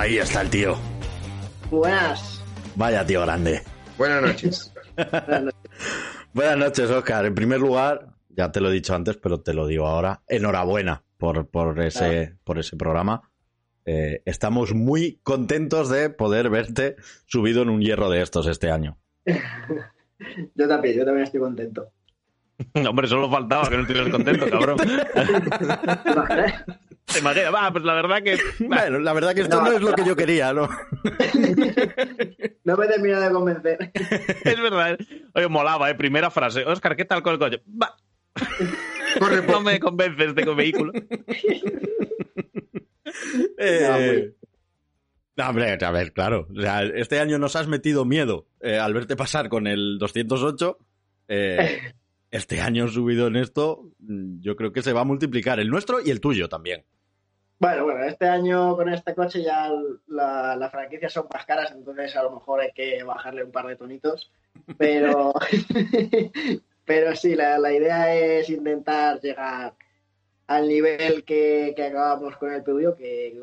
Ahí está el tío. Buenas. Vaya tío grande. Buenas noches. Buenas noches, Oscar. En primer lugar, ya te lo he dicho antes, pero te lo digo ahora. Enhorabuena por, por, ese, por ese programa. Eh, estamos muy contentos de poder verte subido en un hierro de estos este año. yo también, yo también estoy contento. Hombre, solo faltaba que no estuvieras contento, cabrón. ¿Te imaginas? Va, pues la verdad que. Bueno, la verdad que esto no, es lo que yo quería, ¿no? no me termina de convencer. es verdad. Oye, molaba, ¿eh? Primera frase. Oscar, ¿qué tal con el coche? Va. Corre, no me convences este vehículo. eh... No, hombre, a ver, claro. O sea, este año nos has metido miedo eh, al verte pasar con el 208. Eh, este año subido en esto, mm, yo creo que se va a multiplicar el nuestro y el tuyo también. Bueno, bueno, este año con este coche ya las la franquicias son más caras, entonces a lo mejor hay que bajarle un par de tonitos. Pero, pero sí, la, idea es intentar llegar al nivel que, que acabamos con el PUIO, que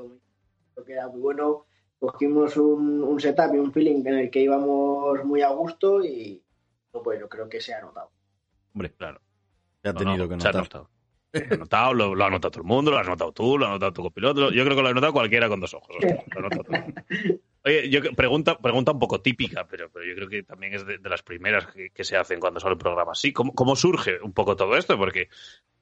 creo que era muy bueno. Cogimos un, un setup y un feeling en el que íbamos muy a gusto y pues yo creo que se ha notado. Hombre, claro. Se ha tenido que notar. Se ha notado. Lo, lo, ha notado todo el mundo, lo has notado tú, lo ha notado tu copiloto. Yo creo que lo ha notado cualquiera con dos ojos. Oye, yo pregunta, pregunta un poco típica, pero, pero yo creo que también es de, las primeras que, se hacen cuando sale el programa así. ¿Cómo, ¿Cómo, surge un poco todo esto? Porque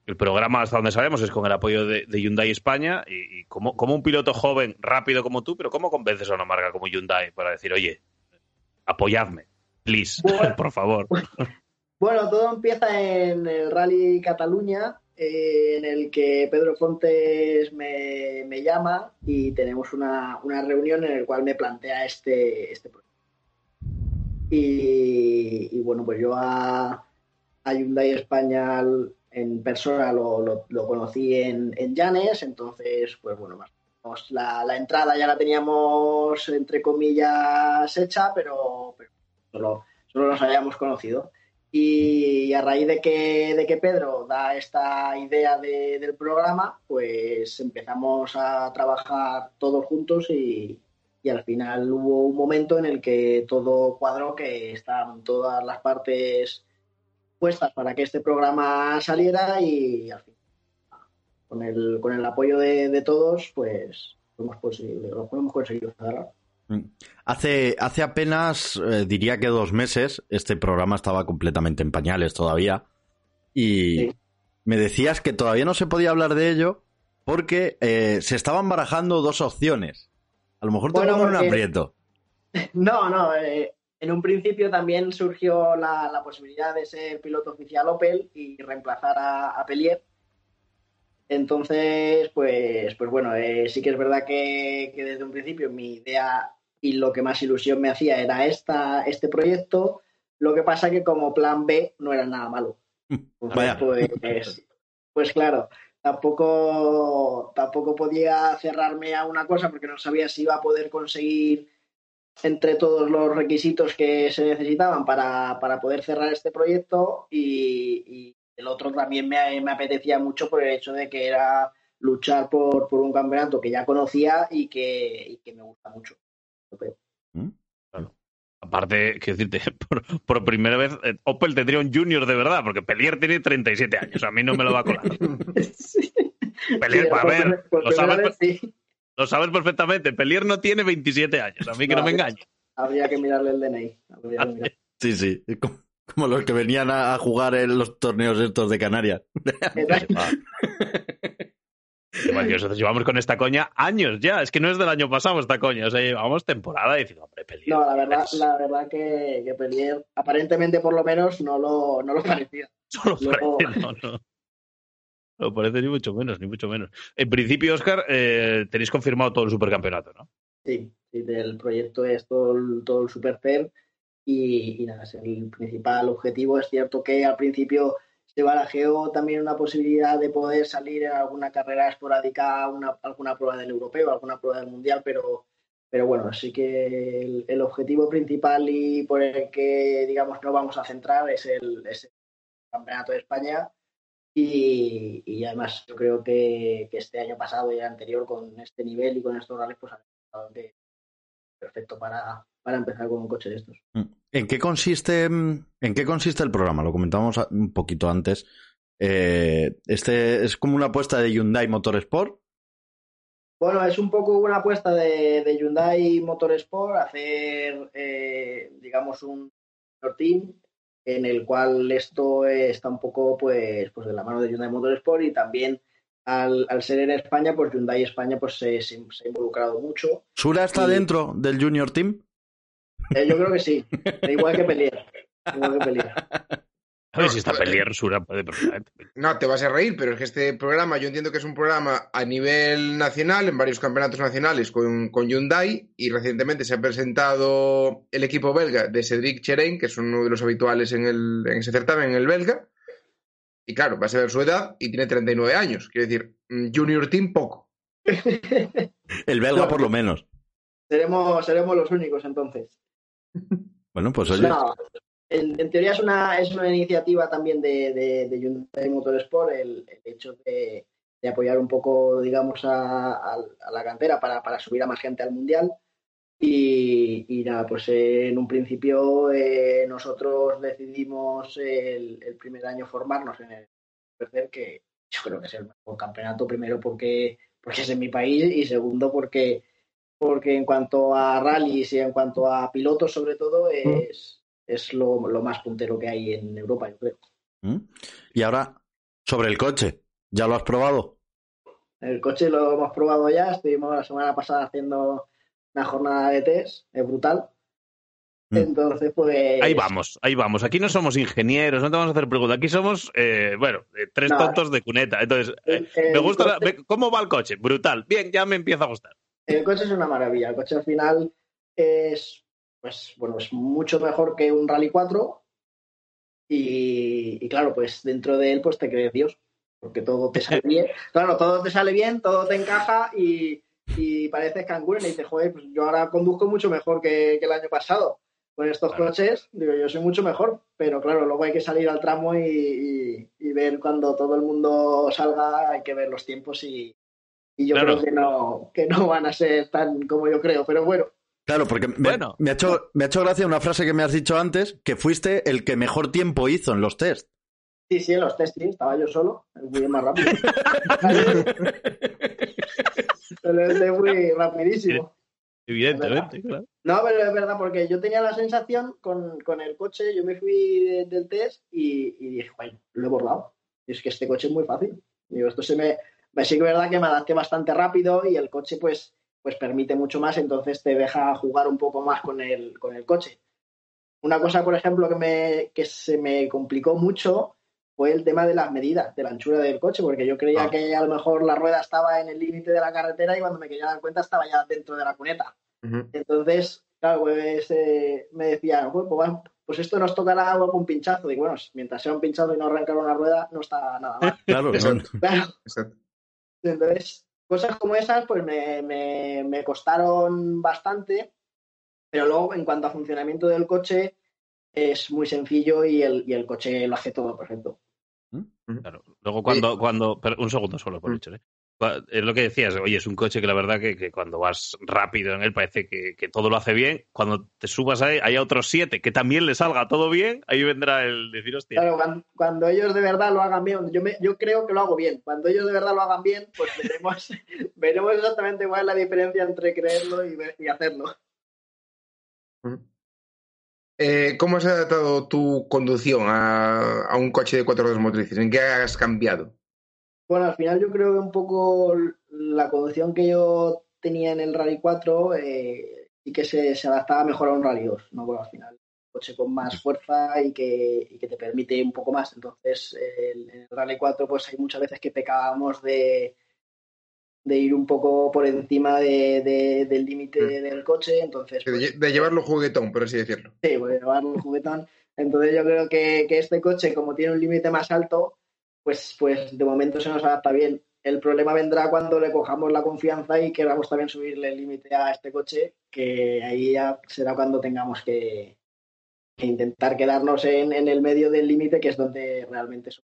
el programa, hasta donde sabemos, es con el apoyo de, Hyundai España. Y, y como, un piloto joven, rápido como tú, pero ¿cómo convences a una marca como Hyundai para decir, oye, apoyadme, please, por favor? Bueno, todo empieza en el Rally Cataluña, eh, en el que Pedro Fontes me, llama y tenemos una, reunión en la cual me plantea este, este proyecto. Y, bueno, pues yo a, Hyundai España en persona lo, conocí en, en Llanes, entonces, pues bueno, la, la, entrada ya la teníamos entre comillas hecha, pero, solo, solo nos habíamos conocido. Y a raíz de que, de que Pedro da esta idea del programa, pues empezamos a trabajar todos juntos y, al final hubo un momento en el que todo cuadró, que estaban todas las partes puestas para que este programa saliera y al final, con el, con el apoyo de, todos, pues lo hemos, lo hemos conseguido cerrar. Mm. Hace, hace apenas, eh, diría que dos meses, este programa estaba completamente en pañales todavía. Y me decías que todavía no se podía hablar de ello porque eh, se estaban barajando dos opciones. A lo mejor te bueno, un aprieto. No, no. Eh, en un principio también surgió la, posibilidad de ser piloto oficial Opel y reemplazar a, a. Entonces, pues, pues bueno, sí que es verdad que, que, desde un principio mi idea y lo que más ilusión me hacía era esta, este proyecto. Lo que pasa que como plan B no era nada malo. Pues, pues, claro, tampoco, tampoco podía cerrarme a una cosa porque no sabía si iba a poder conseguir entre todos los requisitos que se necesitaban para, poder cerrar este proyecto y, el otro también me, me, apetecía mucho por el hecho de que era luchar por, por un campeonato que ya conocía y que, y que me gusta mucho. ¿Mm? Aparte, quiero decirte, por, primera vez eh, Opel tendría un junior de verdad, porque Pelier tiene 37 años, a mí no me lo va a colar. Pelier, a ver, lo sabes, lo sabes, perfectamente, Pelier no tiene 27 años, a mí que no, me engañe. Habría que mirarle el DNI. Sí, sí, como, los que venían a jugar en los torneos estos de Canarias. Llevamos con esta coña años ya. Es que no es del año pasado esta coña. O sea, llevamos temporada diciendo, hombre, Pelier. No, la verdad, la verdad que, que Pelier, aparentemente por lo menos, no lo, no lo parecía. No lo parece, no, no. No parece ni mucho menos, ni mucho menos. En principio, Oscar, eh, tenéis confirmado todo el supercampeonato, ¿no? Sí, sí, del proyecto es todo el, todo el Super y, y nada, es el principal objetivo. Es cierto que al principio se barajeó también una posibilidad de poder salir en alguna carrera esporádica, una, alguna prueba del europeo, alguna prueba del mundial, pero, pero bueno, sí que el, objetivo principal y por el que, digamos, no vamos a centrar es el, campeonato de España Y, y además yo creo que, que, este año pasado y el anterior con este nivel y con estos rallies pues ha estado perfecto para, para empezar con un coche de estos. Mm. ¿En qué consiste, en qué consiste el programa? Lo comentamos un poquito antes. Eh, este es como una apuesta de Hyundai Motorsport. Bueno, es un poco una apuesta de, de Hyundai Motorsport, hacer, eh, digamos, un team en el cual esto está un poco pues, pues de la mano de Hyundai Motorsport y también al, al ser en España, pues Hyundai España pues se, se, ha involucrado mucho. ¿Sura está y... dentro del Junior Team? Eh, yo creo que sí, igual que Pelier. Igual que Pelier. A ver si está Pelier, Sura puede perfectamente. No, te vas a reír, pero es que este programa, yo entiendo que es un programa a nivel nacional, en varios campeonatos nacionales con, con Hyundai, y recientemente se ha presentado el equipo belga de Cedric Cherain, que es uno de los habituales en, el, en ese certamen, en el belga. Y claro, va a ser su edad y tiene 39 años. Quiere decir, Junior Team poco. el belga no, por lo menos. Seremos, seremos los únicos entonces. Bueno, pues oye. No, en, en, teoría es una, es una iniciativa también de, de, de Hyundai Motorsport el, el hecho de, de, apoyar un poco, digamos, a, a, a la cantera para, para, subir a más gente al Mundial. Y, y nada, pues en un principio eh, nosotros decidimos el, el, primer año formarnos en el tercer, que yo creo que es el mejor campeonato, primero porque, porque es en mi país y segundo porque, porque en cuanto a rallies y en cuanto a pilotos sobre todo es, es lo, lo más puntero que hay en Europa, yo creo. ¿Mm? Y ahora, sobre el coche, ¿ya lo has probado? El coche lo hemos probado ya, estuvimos la semana pasada haciendo una jornada de test, es brutal. Entonces, pues. Ahí vamos, ahí vamos. Aquí no somos ingenieros, no te vamos a hacer preguntas. Aquí somos, eh, bueno, eh, tres no, tontos de cuneta. Entonces, eh, el, me gusta. Coche... La, ¿Cómo va el coche? Brutal. Bien, ya me empieza a gustar. El coche es una maravilla. El coche al final es, pues, bueno, es mucho mejor que un Rally 4. Y, y claro, pues dentro de él, pues te crees Dios. Porque todo te sale bien. Claro, todo te sale bien, todo te encaja y, y pareces canguro y dices, joder, pues yo ahora conduzco mucho mejor que, que el año pasado con estos claro. coches, digo, yo soy mucho mejor, pero claro, luego hay que salir al tramo y, y, y, ver cuando todo el mundo salga, hay que ver los tiempos y, y yo claro. creo que no, que no van a ser tan como yo creo, pero bueno. Claro, porque me, bueno. me, ha hecho, me ha hecho gracia una frase que me has dicho antes, que fuiste el que mejor tiempo hizo en los test. Sí, sí, en los test, sí, estaba yo solo, muy más rápido. pero muy rapidísimo. Evidentemente, claro. No, pero es verdad, porque yo tenía la sensación con, con el coche, yo me fui de, del test y, y, dije, bueno, lo he borrado. Y es que este coche es muy fácil. Digo, esto se me. Me sí que es verdad que me adapté bastante rápido y el coche, pues, pues permite mucho más, entonces te deja jugar un poco más con el, con el coche. Una cosa, por ejemplo, que, me, que se me complicó mucho fue el tema de las medidas, de la anchura del coche, porque yo creía ah. que a lo mejor la rueda estaba en el límite de la carretera y cuando me quería dar cuenta estaba ya dentro de la cuneta. Uh -huh. Entonces, claro, pues eh, me decían, pues, pues, esto nos tocará algo con un pinchazo. Y bueno, mientras sea un pinchazo y no arrancar una rueda, no está nada mal. claro, claro. Entonces, cosas como esas, pues me, me, me costaron bastante, pero luego, en cuanto a funcionamiento del coche, es muy sencillo y el, y el coche lo hace todo perfecto. Claro. Luego cuando, sí. cuando pero un segundo solo por dicho, ¿eh? Es lo que decías, oye, es un coche que la verdad que, que cuando vas rápido en él parece que, que, todo lo hace bien. Cuando te subas ahí, hay otros siete que también le salga todo bien, ahí vendrá el decir, hostia. Claro, cuando, cuando ellos de verdad lo hagan bien, yo, me, yo creo que lo hago bien. Cuando ellos de verdad lo hagan bien, pues veremos, veremos exactamente cuál es la diferencia entre creerlo y, y hacerlo. Eh, ¿Cómo has adaptado tu conducción a, a, un coche de cuatro ruedas motrices? ¿En qué has cambiado? Bueno, al final yo creo que un poco la conducción que yo tenía en el Rally 4 eh, y que se, se, adaptaba mejor a un Rally 2, ¿no? Bueno, al final un coche con más fuerza y que, y que te permite un poco más. Entonces, el, en el Rally 4 pues hay muchas veces que pecábamos de, de ir un poco por encima de, de, del límite mm. del coche, entonces... Pues, de, llevarlo juguetón, por así decirlo. Sí, pues, de llevarlo juguetón. Entonces yo creo que, que este coche, como tiene un límite más alto, pues, pues de momento se nos adapta bien. El problema vendrá cuando le cojamos la confianza y queramos también subirle el límite a este coche, que ahí ya será cuando tengamos que, intentar quedarnos en, en, el medio del límite, que es donde realmente somos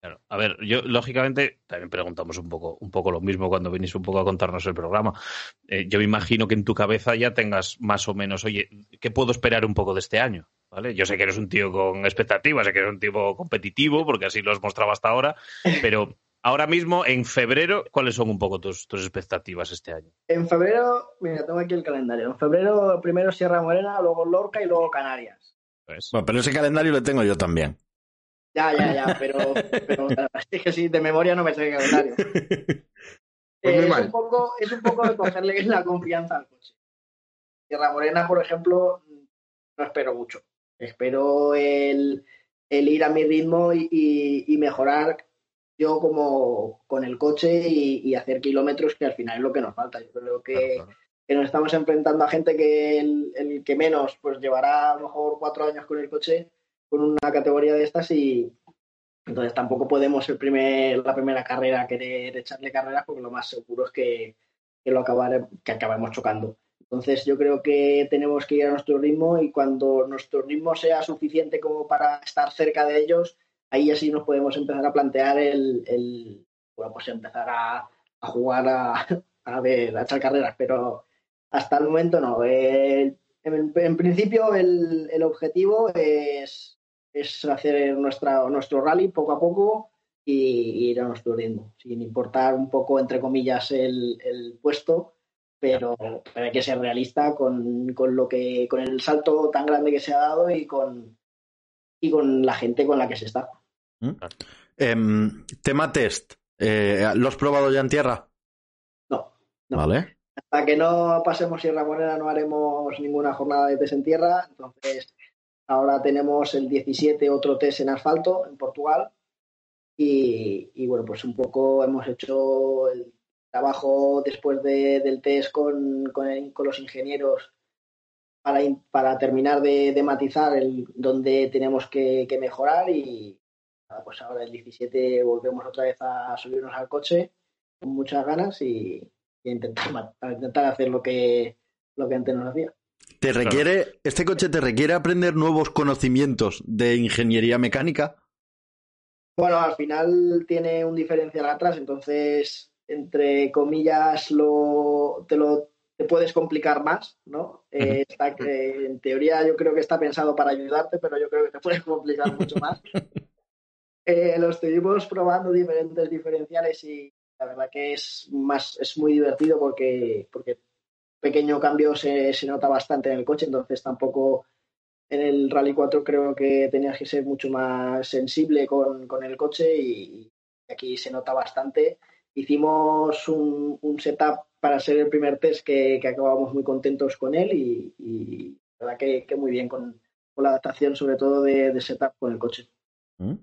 Claro. A ver, yo lógicamente también preguntamos un poco, un poco lo mismo cuando venís un poco a contarnos el programa. Eh, yo me imagino que en tu cabeza ya tengas más o menos, oye, ¿qué puedo esperar un poco de este año? ¿Vale? Yo sé que eres un tío con expectativas, sé que eres un tipo competitivo, porque así lo has mostrado hasta ahora, pero ahora mismo, en febrero, ¿cuáles son un poco tus, tus expectativas este año? En febrero, mira, tengo aquí el calendario. En febrero, primero Sierra Morena, luego Lorca y luego Canarias. Pues, Bueno, pero ese calendario lo tengo yo también. Ya, ya, ya, pero, pero es que sí, de memoria no me sé el calendario. Pues Eh. Es un poco, es un poco de cogerle la confianza al coche. Sierra Morena, por ejemplo, no espero mucho. Espero el, el ir a mi ritmo y, y- y mejorar yo como con el coche y, y hacer kilómetros, que al final es lo que nos falta. Yo creo que, claro, claro. que nos estamos enfrentando a gente que el, el que menos, pues llevará a lo mejor cuatro años con el coche, con una categoría de estas y entonces tampoco podemos el primer, la primera carrera querer echarle carreras porque lo más seguro es que, que lo acabare- que acabemos chocando. Entonces yo creo que tenemos que ir a nuestro ritmo y cuando nuestro ritmo sea suficiente como para estar cerca de ellos, ahí así nos podemos empezar a plantear el, el bueno, pues empezar a, jugar a, a ver, a echar carreras, pero hasta el momento no. Eh, en, en principio el, el objetivo es, es hacer nuestra, nuestro rally poco a poco y, y ir a nuestro ritmo, sin importar un poco, entre comillas, el, el puesto, pero, pero hay que ser realista con, con lo que, con el salto tan grande que se ha dado y con, y con la gente con la que se está. Em, tema test. Eh, ¿Lo has probado ya en tierra? No, no. Vale. Hasta que no pasemos Sierra Morena no haremos ninguna jornada de test en tierra. Entonces, ahora tenemos el 17 otro test en asfalto en Portugal. Y, y bueno, pues un poco hemos hecho el trabajo después de- del test con, con, el- con los ingenieros para, in- para terminar de, de matizar el, donde tenemos que, que mejorar. Y nada, pues ahora el 17 volvemos otra vez a subirnos al coche con muchas ganas y, y a intentar, a intentar hacer lo que, lo que antes nos hacía. ¿Te requiere, este coche te requiere aprender nuevos conocimientos de ingeniería mecánica? Bueno, al final tiene un diferencial atrás, entonces, entre comillas, lo, te lo te puedes complicar más, ¿no? Eh, está en teoría yo creo que está pensado para ayudarte, pero yo creo que te puedes complicar mucho más. Eh, lo estuvimos probando diferentes diferenciales y la verdad que es más es muy divertido porque porque pequeño cambio se, se nota bastante en el coche, entonces tampoco en el Rally 4 creo que tenías que ser mucho más sensible con, con el coche y aquí se nota bastante. Hicimos un, un setup para ser el primer test que, que acabamos muy contentos con él y, y la verdad que, que muy bien con, con la adaptación sobre todo de, de setup con el coche. ¿Mm?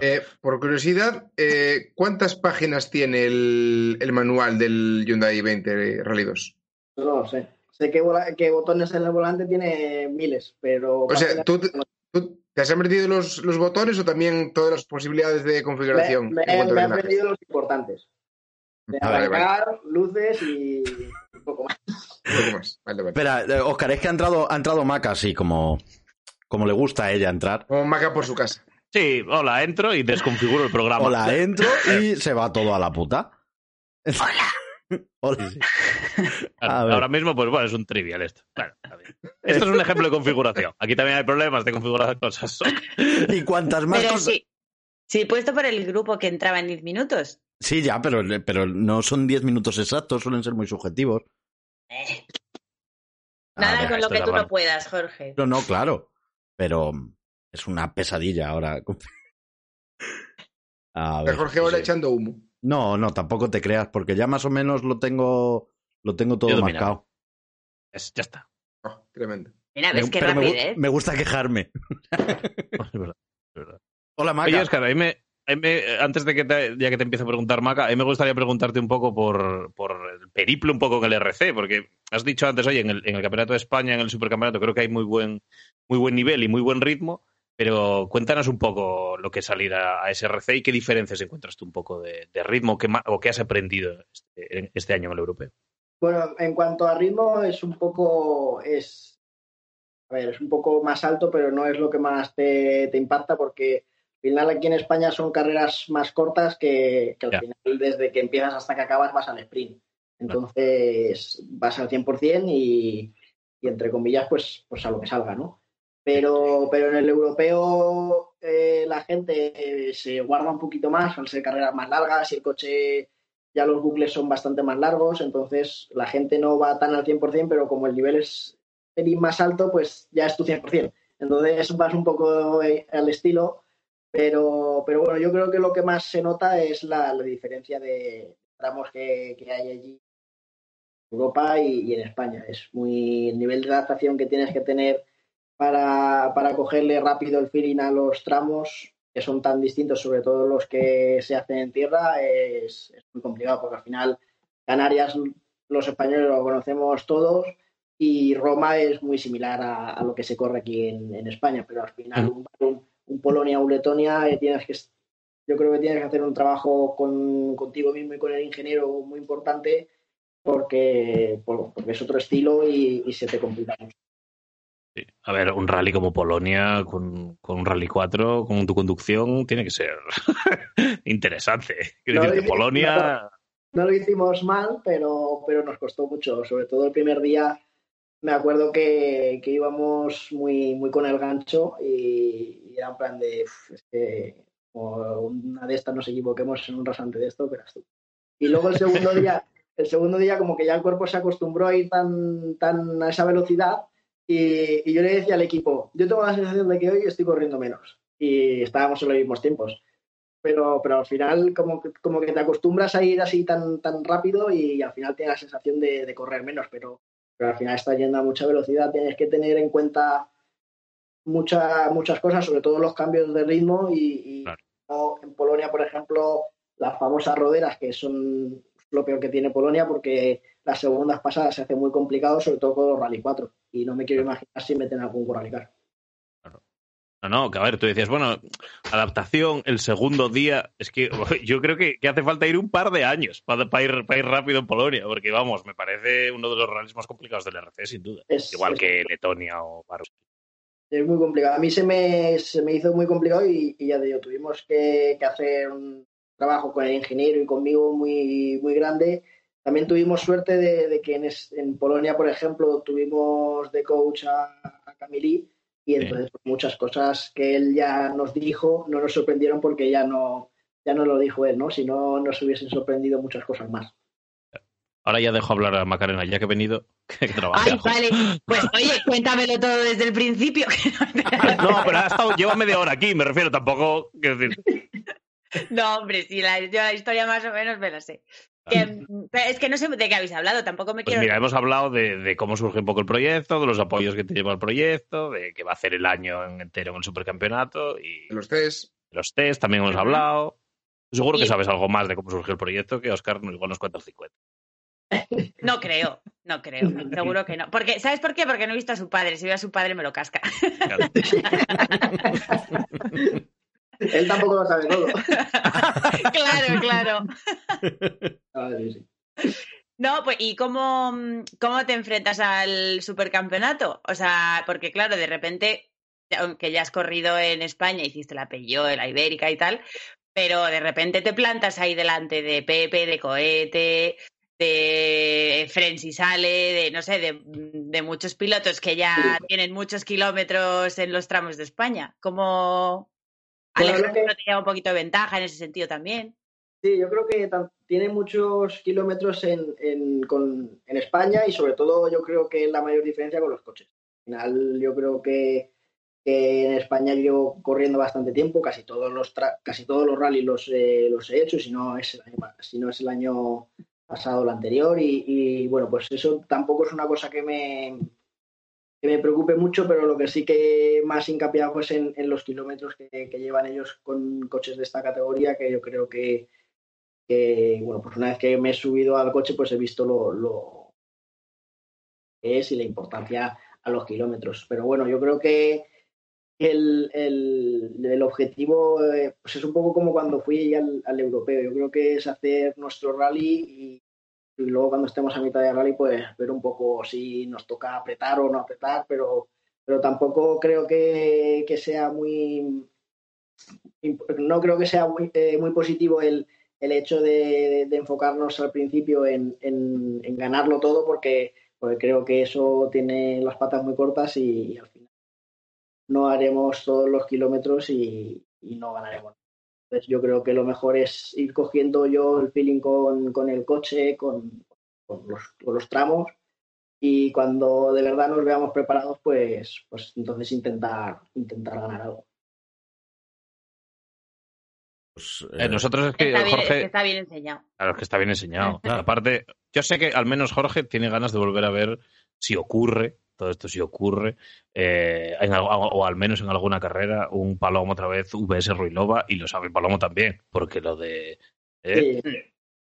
Eh, por curiosidad, eh, ¿cuántas páginas tiene el, el manual del Hyundai 20 Rally 2? No lo sé. Sé que, vola- que botones en el volante tiene miles, pero... O sea, ¿tú, tú te has aprendido los, los botones o también todas las posibilidades de me, configuración? me- a me he aprendido los importantes. De vale, luces y un poco más. Un poco más. Vale, vale. Espera, eh, Oscar, es que ha entrado, ha entrado Maca así como, como le gusta a ella entrar. Como Maca por su casa. Sí, hola, entro y desconfiguro el programa. Hola, entro y se va todo a la puta. Hola. Sí, sí. A Ahora, mismo, pues bueno, es un trivial esto. Bueno, está bien. Esto es un ejemplo de configuración. Aquí también hay problemas de configurar cosas. Y cuantas más Pero cosas. sí, sí, puesto por el grupo que entraba en 10 minutos. Sí, ya, pero, pero no son 10 minutos exactos, suelen ser muy subjetivos. Eh, Nada ver, con lo que tú no puedas, Jorge. No, no, claro. Pero es una pesadilla ahora. A ver, Jorge ahora sí. echando humo. No, no, tampoco te creas, porque ya más o menos lo tengo, lo tengo todo marcado. Es- ya está. Oh, tremendo. Mira, ves Me- qué pero me, rapidez. me gusta quejarme. Es verdad, es verdad. Hola, Maca. Oye, Oscar, a mí me- antes de que te, ya que te empiece a preguntar, Maca, a mí me gustaría preguntarte un poco por, por el periplo un poco en el RC, porque has dicho antes, oye, en el, Campeonato de España, en el Supercampeonato, creo que hay muy buen, muy buen nivel y muy buen ritmo, pero cuéntanos un poco lo que es salir a, a ese RC y qué diferencias encuentras tú un poco de, ritmo o qué has aprendido este, este año en el europeo. Bueno, en cuanto a ritmo es un poco es a ver, es un poco más alto, pero no es lo que más te impacta porque final aquí en España son carreras más cortas que, que al final desde que empiezas hasta que acabas vas al sprint. Entonces vas al 100% y, y entre comillas pues, pues a lo que salga, ¿no? Pero, pero en el europeo eh, la gente eh, se guarda un poquito más, al ser carreras más largas y el coche ya los bucles son bastante más largos, entonces la gente no va tan al 100%, pero como el nivel es más alto, pues ya es tu 100%. Entonces vas un poco eh, al estilo, pero, pero bueno, yo creo que lo que más se nota es la, la diferencia de tramos que, que hay allí en Europa y, y en España. Es muy el nivel de adaptación que tienes que tener para, para cogerle rápido el feeling a los tramos que son tan distintos, sobre todo los que se hacen en tierra, es, es muy complicado porque al final Canarias, los españoles lo conocemos todos y Roma es muy similar a, a lo que se corre aquí en, en España, pero al final un, un, un Polonia o un Letonia eh, tienes que, yo creo que tienes que hacer un trabajo con, contigo mismo y con el ingeniero muy importante porque, por- porque es otro estilo y, y se te complica mucho. Sí. A ver, un rally como Polonia, con, con un Rally 4, con tu conducción, tiene que ser interesante. No, decir Polonia. no lo hicimos mal, pero, pero nos costó mucho. Sobre todo el primer día, me acuerdo que, que íbamos muy, muy con el gancho y, y era en plan de, "Uf, es que como una de estas nos equivoquemos en un rasante de esto, pero tú. Y luego el segundo día, el segundo día como que ya el cuerpo se acostumbró a ir tan, tan a esa velocidad y, y yo le decía al equipo, yo tengo la sensación de que hoy estoy corriendo menos. Y estábamos en los mismos tiempos pero, pero al final como que, como que te acostumbras a ir así tan, tan rápido y, al final tienes la sensación de, de correr menos, pero, pero al final estás yendo a mucha velocidad, tienes que tener en cuenta mucha- muchas cosas, sobre todo los cambios de ritmo y, y Claro. como en Polonia, por ejemplo, las famosas roderas, que son lo peor que tiene Polonia porque las segundas pasadas se hace muy complicado, sobre todo con los Rally 4 y no me quiero imaginar si meten algún Rally Car. No, no, que a ver, tú decías, bueno, adaptación, el segundo día. Es que yo creo que, que hace falta ir un par de años para, para ir, para ir rápido en Polonia, porque vamos, me parece uno de los rallies más complicados del RC, sin duda. Es- Igual es- que Letonia o Varsovia. Es muy complicado. A mí se me, se me hizo muy complicado y, y ya te digo, tuvimos que, que hacer un trabajo con el ingeniero y conmigo muy, muy grande. También tuvimos suerte de, de que en, es- en Polonia, por ejemplo, tuvimos de coach a, a y entonces pues, muchas cosas que él ya nos dijo no nos sorprendieron porque ya no, ya no lo dijo él, ¿no? Si no, nos hubiesen sorprendido muchas cosas más. Ahora ya dejo hablar a Macarena, ya que he venido, que trabaja. Ay, vale. Pues oye, cuéntamelo todo desde el principio. No, pero ha estado, lleva media hora aquí, me refiero, tampoco. Quiero decir, No, hombre, sí, la, yo la historia más o menos me la sé. Que, pero es que no sé de qué habéis hablado, tampoco me Pues quiero. mira, hemos hablado de, de cómo surge un poco el proyecto, de los apoyos que te lleva el proyecto, de que va a hacer el año entero en el supercampeonato y Los test. de los test también hemos hablado. Seguro que sabes algo más de cómo surgió el proyecto que Oscar igual nos cuenta el 50. No creo, no creo, seguro que no. Porque, ¿Sabes por qué? Porque no he visto a su padre. Si veo a su padre me lo casca. Claro. Él tampoco lo sabe todo. claro, claro. Ah, sí, sí. No, pues, ¿y cómo, cómo te enfrentas al supercampeonato? O sea, porque claro, de repente, aunque ya has corrido en España, hiciste la Peugeot, la Ibérica y tal, pero de repente te plantas ahí delante de Pepe, de Cohete, de Frenzy Sale, de no sé, de, de muchos pilotos que ya Sí. tienen muchos kilómetros en los tramos de España. ¿Cómo Alejandro que- te lleva un poquito de ventaja en ese sentido también? Sí, yo creo que tiene muchos kilómetros en, en- con- en España y sobre todo yo creo que es la mayor diferencia con los coches. Al final yo creo que, que en España llevo corriendo bastante tiempo, casi todos los tra- casi todos los rallies los, eh, los he hecho, si no es el año, si no es el año pasado o el anterior y, y, bueno, pues eso tampoco es una cosa que me, que me preocupe mucho, pero lo que sí que más hincapié es en, los kilómetros que, llevan ellos con coches de esta categoría, que yo creo que, bueno, pues una vez que me he subido al coche, pues he visto lo, lo que es y la importancia a los kilómetros. Pero bueno, yo creo que el, el, el objetivo eh, pues es un poco como cuando fui al, al europeo. Yo creo que es hacer nuestro rally y, y luego cuando estemos a mitad de rally, pues ver un poco si nos toca apretar o no apretar, pero, pero tampoco creo que, que sea muy no creo que sea muy, eh, muy positivo el, el hecho de, enfocarnos al principio en, en, en, ganarlo todo porque, porque creo que eso tiene las patas muy cortas y, y al final no haremos todos los kilómetros y, y, no ganaremos. Entonces yo creo que lo mejor es ir cogiendo yo el feeling con, con el coche, con, con, los, con los tramos y cuando de verdad nos veamos preparados, pues, pues entonces intentar, intentar ganar algo. Pues, eh, nosotros es que está bien, Jorge. es que está bien enseñado. Claro, es que está bien enseñado. Aparte, yo sé que al menos Jorge tiene ganas de volver a ver si ocurre, todo esto si ocurre, eh, en, o al menos en alguna carrera, un Palomo otra vez, VS Ruilova, y lo sabe Palomo también, porque lo de. Eh, sí,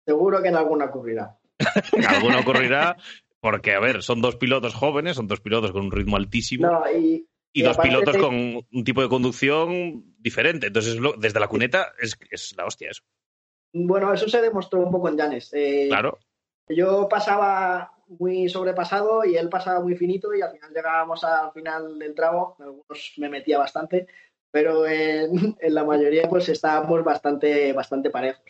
seguro que en alguna ocurrirá. en alguna ocurrirá, porque, a ver, son dos pilotos jóvenes, son dos pilotos con un ritmo altísimo. No, y, y, y dos pilotos con un tipo de conducción diferente. Entonces, desde la cuneta es, es, la hostia eso. Bueno, eso se demostró un poco en Llanes. Eh, claro. Yo pasaba muy sobrepasado y él pasaba muy finito y al final llegábamos al final del tramo. Algunos me metía bastante, pero en, en la mayoría pues estábamos bastante, bastante parejos.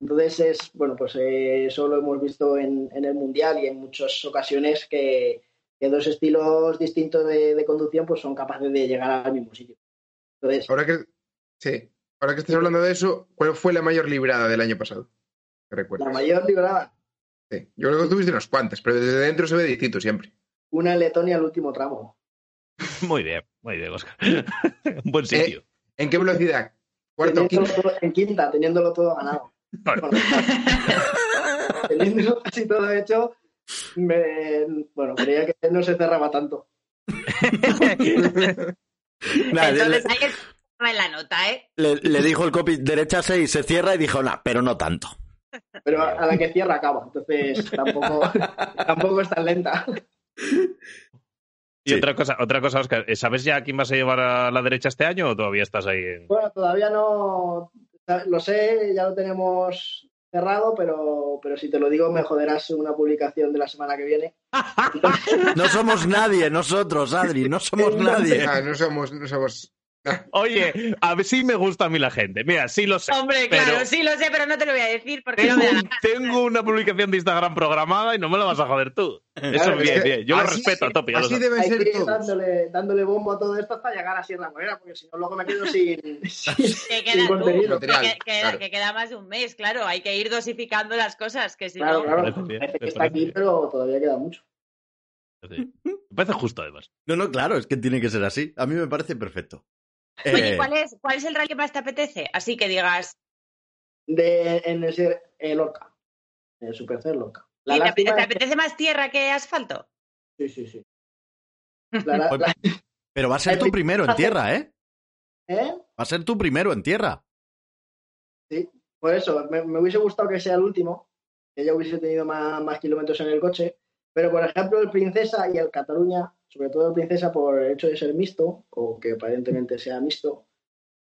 Entonces es, bueno, pues eh, eso lo hemos visto en, en, el Mundial y en muchas ocasiones que, que dos estilos distintos de, de, conducción pues son capaces de llegar al mismo sitio. Entonces, ahora que, sí, ahora que estás hablando de eso, ¿cuál fue la mayor librada del año pasado? La mayor librada. Sí, yo creo que tuviste unas cuantas, pero desde dentro se ve distinto siempre. Una en Letonia al último tramo. Muy bien, muy bien, Oscar. Un buen sitio. ¿Eh? ¿En qué velocidad? ¿Cuarto, quinta? Todo, en quinta, teniéndolo todo ganado. Bueno, teniendo casi todo hecho, me, bueno, creía que no se cerraba tanto. Entonces le, hay que en la nota, ¿eh? Le, le, dijo el copy derecha 6, se cierra y dijo, nah, pero no tanto. Pero a la que cierra acaba, entonces tampoco, tampoco es tan lenta. Y sí. otra cosa, otra cosa, Oscar, ¿sabes ya quién vas a llevar a la derecha este año o todavía estás ahí? En... Bueno, todavía no, lo sé, ya lo tenemos cerrado, pero, pero si te lo digo me joderás una publicación de la semana que viene. no somos nadie, nosotros, Adri, no somos nadie. Ah, no somos, no somos. Oye, a ver si me gusta a mí la gente. Mira, sí lo sé. Hombre, pero... claro, sí lo sé, pero no te lo voy a decir porque tengo, no me da tengo una publicación de Instagram programada y no me la vas a joder tú. Eso Claro, bien, es que bien. Yo lo así- respeto a lo Así Hay ser dándole, dándole bombo a todo esto hasta llegar a Sierra Morena, porque si no luego me quedo sin, sin, Que sin queda. Material, que, que- claro. que queda más de un mes, claro. Hay que ir dosificando las cosas, que si Claro, no. claro, parece bien, parece que me está aquí, bien. pero todavía queda mucho. Sí. Me parece justo, además. No, no, claro, es que tiene que ser así. A mí me parece perfecto. Oye, Eh, ¿cuál es, ¿cuál es el rally que más te apetece? Así que digas, De, en el, Sier- el Lorca, el Supercer Lorca. La ¿y te, que- apetece más tierra que asfalto? Sí, sí, sí. La- la- la- pero va a ser tu primero en tierra, ¿eh? ¿Eh? Va a ser tu primero en tierra. Sí, por eso, me, me hubiese gustado que sea el último, que ya hubiese tenido más, más kilómetros en el coche, pero por ejemplo el Princesa y el Cataluña, sobre todo Princesa por el hecho de ser mixto, o que aparentemente sea mixto,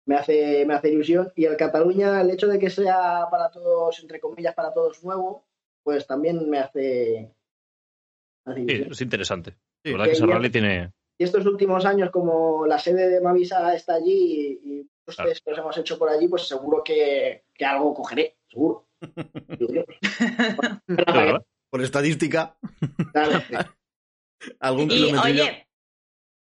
me hace, me hace ilusión, y el Cataluña, el hecho de que sea para todos, entre comillas, para todos nuevo, pues también me hace, me hace Sí, ilusión. es interesante. Sí. La verdad que ese Que ya- rally tiene. Y estos últimos años, como la sede de Mavisa está allí y, y los Claro. test que los hemos hecho por allí, pues seguro que, que algo cogeré, seguro. Claro. Por estadística, claro. Algún Y oye,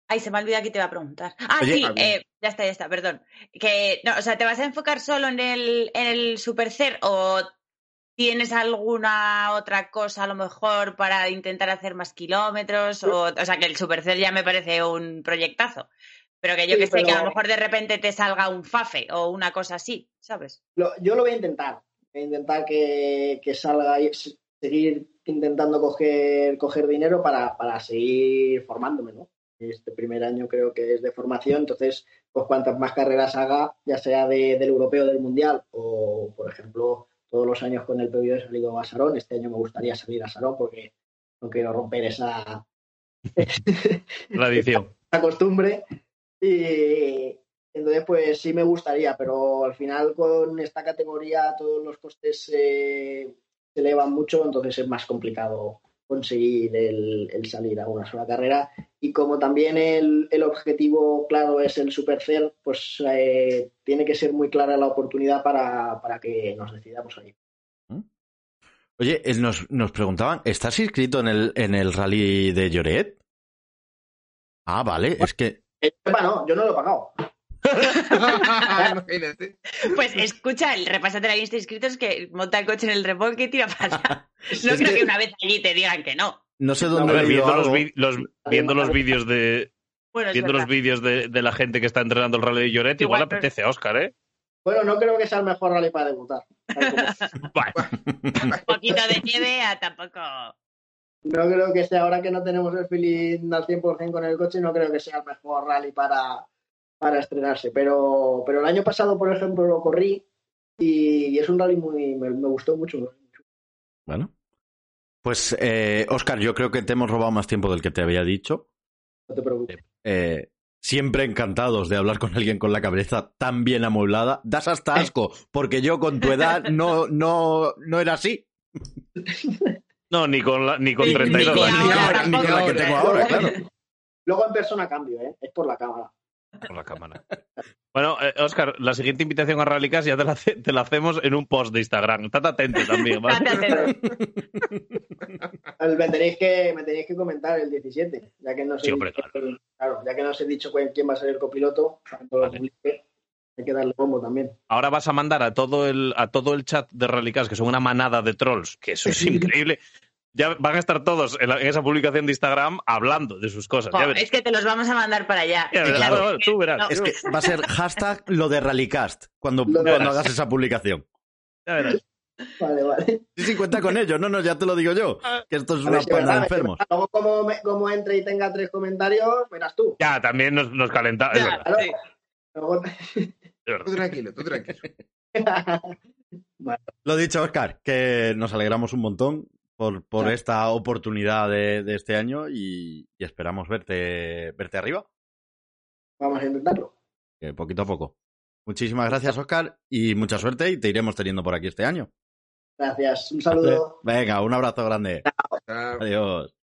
ay, se me ha olvidado que te iba a preguntar. Ah, Oye, sí, eh, ya está, ya está, perdón. Que, no, o sea, ¿te vas a enfocar solo en el, en el Supercer o tienes alguna otra cosa a lo mejor para intentar hacer más kilómetros? O, o sea, que el Supercer ya me parece un proyectazo. Pero que yo Sí, que sé, que a lo mejor de repente te salga un FAFE o una cosa así, ¿sabes? Lo- yo lo voy a intentar. Voy a intentar que, que salga seguir intentando coger, coger dinero para, para seguir formándome, ¿no? Este primer año creo que es de formación, entonces, pues cuantas más carreras haga, ya sea de- del europeo del mundial o, por ejemplo, todos los años con el PBO he salido a Sarón. Este año me gustaría salir a Sarón porque no quiero romper esa, Tradición. esa costumbre. Y entonces, pues sí me gustaría, pero al final con esta categoría todos los costes eh, se elevan mucho, entonces es más complicado conseguir el, el salir a una sola carrera. Y como también el, el objetivo claro es el Supercer, pues eh, tiene que ser muy clara la oportunidad para, para que nos decidamos ahí. Oye, eh, nos, nos preguntaban, ¿estás inscrito en el, en el rally de Lloret? Ah, vale, es que... Eh, no, yo no lo he pagado. Imagínate. Pues escucha, el repásate la lista de inscritos que monta el coche en el remolque y tira para allá. No Es creo que- que una vez allí te digan que no. No sé No, dónde ver, he viendo los, algo. vi- los- viendo los vídeos de Bueno, viendo los vídeos de, de la gente que está entrenando el rally de Lloret, igual, Igual, pero- apetece a Oscar, ¿eh? Bueno, no creo que sea el mejor rally para debutar. Un poquito de nieve a tampoco. No creo que sea, ahora que no tenemos el feeling al 100% con el coche, no creo que sea el mejor rally para, para estrenarse. Pero, pero el año pasado, por ejemplo, lo corrí y, y es un rally muy. Me, me gustó mucho. Bueno. Pues, eh, Oscar, yo creo que te hemos robado más tiempo del que te había dicho. No te preocupes. Eh, siempre encantados de hablar con alguien con la cabeza tan bien amueblada. Das hasta asco, porque yo con tu edad no, no, no era así. No, ni con, la- ni con Ni- 32 ni años. ahora Ni con la que tengo ahora, claro. Luego en persona cambio, ¿eh? Es por la cámara. Con la cámara. Bueno, eh, Oscar, la siguiente invitación a Rallycast ya te la, hace- te la hacemos en un post de Instagram. Estate atento también, ¿vale? Estate atento. El- Me tenéis, que, me tenéis que comentar el 17, ya que no os he Sí, hombre, dicho, claro, ya que no os he dicho quién va a ser el copiloto, cuando lo Vale. publique, hay que darle bombo también. Ahora vas a mandar a todo el, a todo el chat de Rallycast, que son una manada de trolls, que eso es increíble. Ya van a estar todos en, la- en esa publicación de Instagram hablando de sus cosas. Ya es que te los vamos a mandar para allá. Ya. Claro, tú verás. no. Es que va a ser hashtag lo de Rallycast cuando, cuando hagas esa publicación. Ya verás. Vale, vale. Sí, sí, cuenta con ello. No, no, ya te lo digo yo. Que esto es A una ver si panda de enfermos. Luego, como, me- como entre y tenga tres comentarios, verás tú. Ya, también nos, nos calenta. Es Ya, verdad. Claro. sí. Luego- es verdad. Tú tranquilo, tú tranquilo. Lo dicho, Oscar, que nos alegramos un montón por, por Claro. esta oportunidad de, de este año y, y esperamos verte, verte arriba, Vamos a intentarlo. poquito a poco. Muchísimas gracias, Oscar, y mucha suerte y te iremos teniendo por aquí este año. Gracias. Un saludo. Venga, un abrazo grande. Chao. Adiós.